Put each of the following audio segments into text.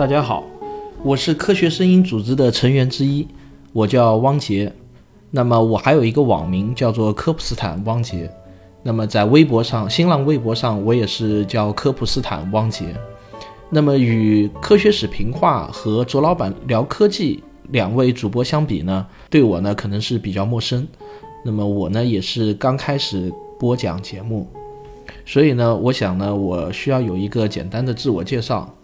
大家好，我是科学声音组织的成员之一，我叫汪杰。那么我还有一个网名叫做科普斯坦汪杰。那么在微博上、新浪微博上，我也是叫科普斯坦汪杰。那么与科学史评话和卓老板聊科技两位主播相比呢，对我呢可能是比较陌生。那么我呢也是刚开始播讲节目，所以呢，我想呢，我需要有一个简单的自我介绍。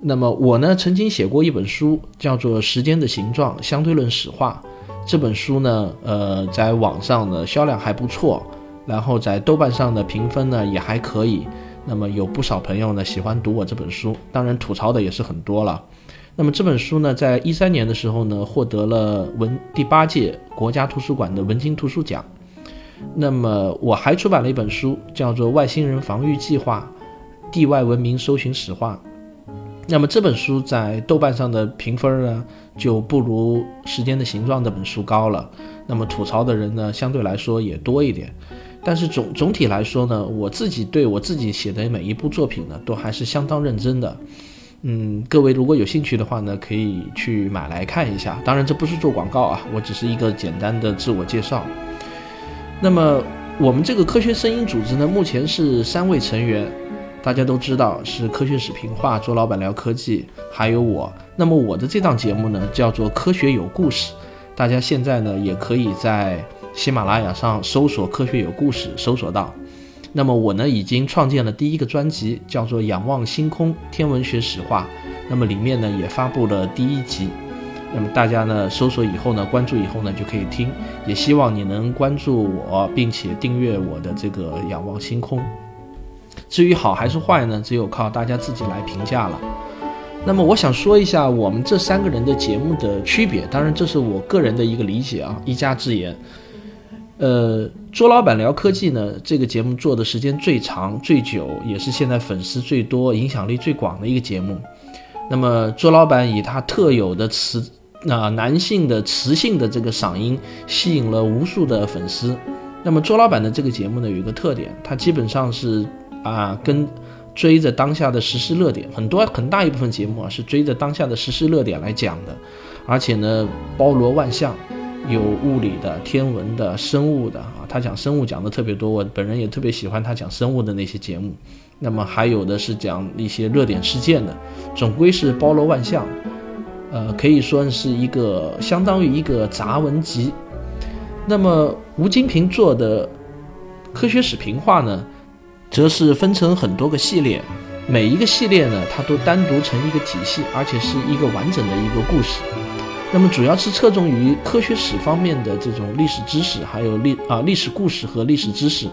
那么我呢曾经写过一本书，叫做《时间的形状：相对论史话》。这本书呢，呃，在网上的销量还不错，然后在豆瓣上的评分呢也还可以。那么有不少朋友呢喜欢读我这本书，当然吐槽的也是很多了。那么这本书呢，在一三年的时候呢，获得了文第八届国家图书馆的文津图书奖。那么我还出版了一本书，叫做《外星人防御计划：地外文明搜寻史话》。那么这本书在豆瓣上的评分呢，就不如《时间的形状》这本书高了。那么吐槽的人呢，相对来说也多一点。但是总总体来说呢，我自己对我自己写的每一部作品呢，都还是相当认真的。嗯，各位如果有兴趣的话呢，可以去买来看一下。当然这不是做广告啊，我只是一个简单的自我介绍。那么我们这个科学声音组织呢，目前是三位成员。大家都知道是科学史评话，周老板聊科技，还有我。那么我的这档节目呢，叫做《科学有故事》，大家现在呢也可以在喜马拉雅上搜索“科学有故事”，搜索到。那么我呢已经创建了第一个专辑，叫做《仰望星空：天文学史话》。那么里面呢也发布了第一集。那么大家呢搜索以后呢，关注以后呢就可以听。也希望你能关注我，并且订阅我的这个《仰望星空》。至于好还是坏呢？只有靠大家自己来评价了。那么我想说一下我们这三个人的节目的区别，当然这是我个人的一个理解啊，一家之言。呃，卓老板聊科技呢，这个节目做的时间最长、最久，也是现在粉丝最多、影响力最广的一个节目。那么卓老板以他特有的磁啊男性的磁性的这个嗓音，吸引了无数的粉丝。那么卓老板的这个节目呢，有一个特点，他基本上是。啊，跟追着当下的实时热点，很多很大一部分节目啊是追着当下的实时热点来讲的，而且呢包罗万象，有物理的、天文的、生物的啊，他讲生物讲的特别多，我本人也特别喜欢他讲生物的那些节目。那么还有的是讲一些热点事件的，总归是包罗万象，呃，可以说是一个相当于一个杂文集。那么吴金平做的科学史评话呢？则是分成很多个系列，每一个系列呢，它都单独成一个体系，而且是一个完整的一个故事。那么主要是侧重于科学史方面的这种历史知识，还有历啊历史故事和历史知识，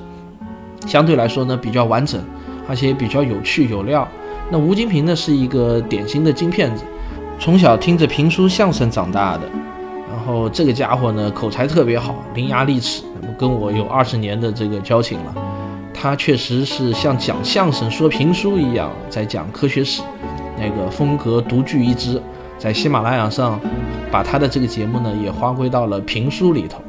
相对来说呢比较完整，而且比较有趣有料。那吴金平呢是一个典型的金片子，从小听着评书相声长大的，然后这个家伙呢口才特别好，伶牙俐齿，那么跟我有二十年的这个交情了。他确实是像讲相声、说评书一样在讲科学史，那个风格独具一帜。在喜马拉雅上，把他的这个节目呢也划归到了评书里头。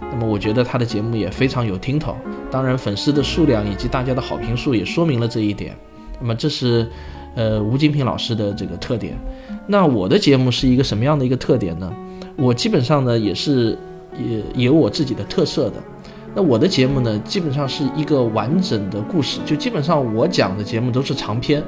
那么我觉得他的节目也非常有听头，当然粉丝的数量以及大家的好评数也说明了这一点。那么这是呃吴金平老师的这个特点。那我的节目是一个什么样的一个特点呢？我基本上呢也是也有我自己的特色的。那我的节目呢，基本上是一个完整的故事，就基本上我讲的节目都是长篇，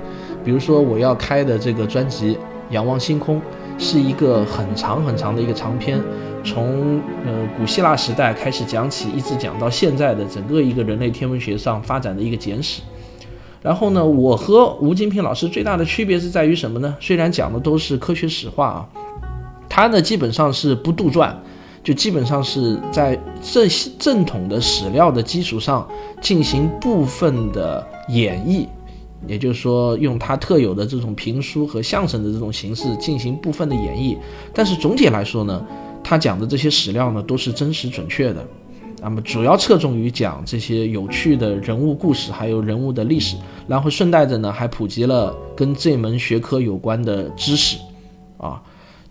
比如说我要开的这个专辑《仰望星空》，是一个很长很长的一个长篇，从呃古希腊时代开始讲起，一直讲到现在的整个一个人类天文学上发展的一个简史。然后呢，我和吴金平老师最大的区别是在于什么呢？虽然讲的都是科学史话啊，他呢基本上是不杜撰。就基本上是在正正统的史料的基础上进行部分的演绎，也就是说用他特有的这种评书和相声的这种形式进行部分的演绎。但是总体来说呢，他讲的这些史料呢都是真实准确的。那么主要侧重于讲这些有趣的人物故事，还有人物的历史，然后顺带着呢还普及了跟这门学科有关的知识，啊。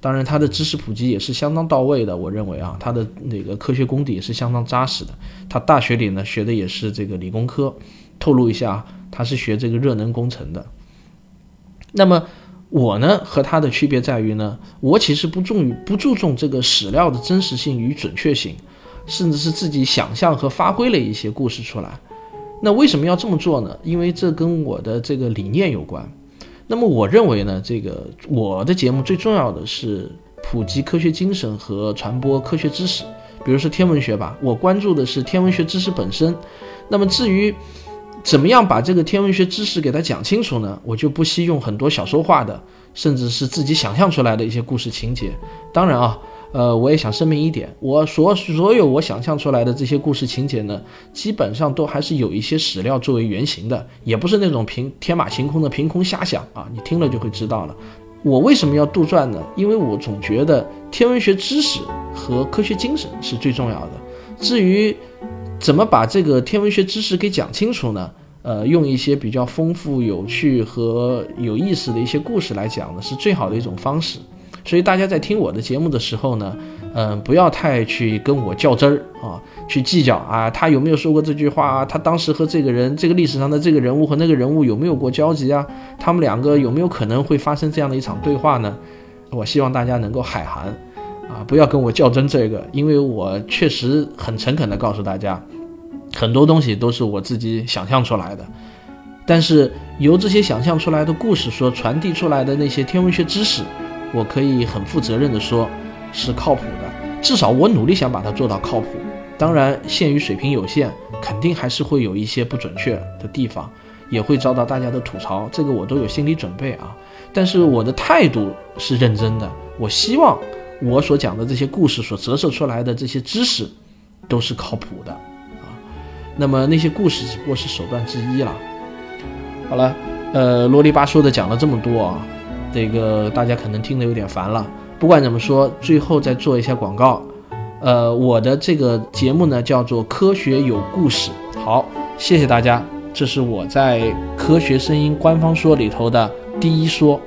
当然，他的知识普及也是相当到位的。我认为啊，他的那个科学功底也是相当扎实的。他大学里呢学的也是这个理工科，透露一下，他是学这个热能工程的。那么，我呢和他的区别在于呢，我其实不重于不注重这个史料的真实性与准确性，甚至是自己想象和发挥了一些故事出来。那为什么要这么做呢？因为这跟我的这个理念有关。那么我认为呢，这个我的节目最重要的是普及科学精神和传播科学知识。比如说天文学吧，我关注的是天文学知识本身。那么至于怎么样把这个天文学知识给它讲清楚呢？我就不惜用很多小说化的，甚至是自己想象出来的一些故事情节。当然啊。呃，我也想声明一点，我所所有我想象出来的这些故事情节呢，基本上都还是有一些史料作为原型的，也不是那种凭天马行空的凭空瞎想啊。你听了就会知道了。我为什么要杜撰呢？因为我总觉得天文学知识和科学精神是最重要的。至于怎么把这个天文学知识给讲清楚呢？呃，用一些比较丰富、有趣和有意思的一些故事来讲呢，是最好的一种方式。所以大家在听我的节目的时候呢，嗯，不要太去跟我较真儿啊，去计较啊，他有没有说过这句话啊？他当时和这个人，这个历史上的这个人物和那个人物有没有过交集啊？他们两个有没有可能会发生这样的一场对话呢？我希望大家能够海涵啊，不要跟我较真这个，因为我确实很诚恳地告诉大家，很多东西都是我自己想象出来的，但是由这些想象出来的故事所传递出来的那些天文学知识。我可以很负责任地说，是靠谱的。至少我努力想把它做到靠谱。当然，限于水平有限，肯定还是会有一些不准确的地方，也会遭到大家的吐槽。这个我都有心理准备啊。但是我的态度是认真的。我希望我所讲的这些故事所折射出来的这些知识，都是靠谱的啊。那么那些故事只不过是手段之一了。好了，呃，啰里吧嗦的讲了这么多啊。这个大家可能听得有点烦了。不管怎么说，最后再做一下广告。呃，我的这个节目呢叫做《科学有故事》。好，谢谢大家。这是我在《科学声音》官方说里头的第一说。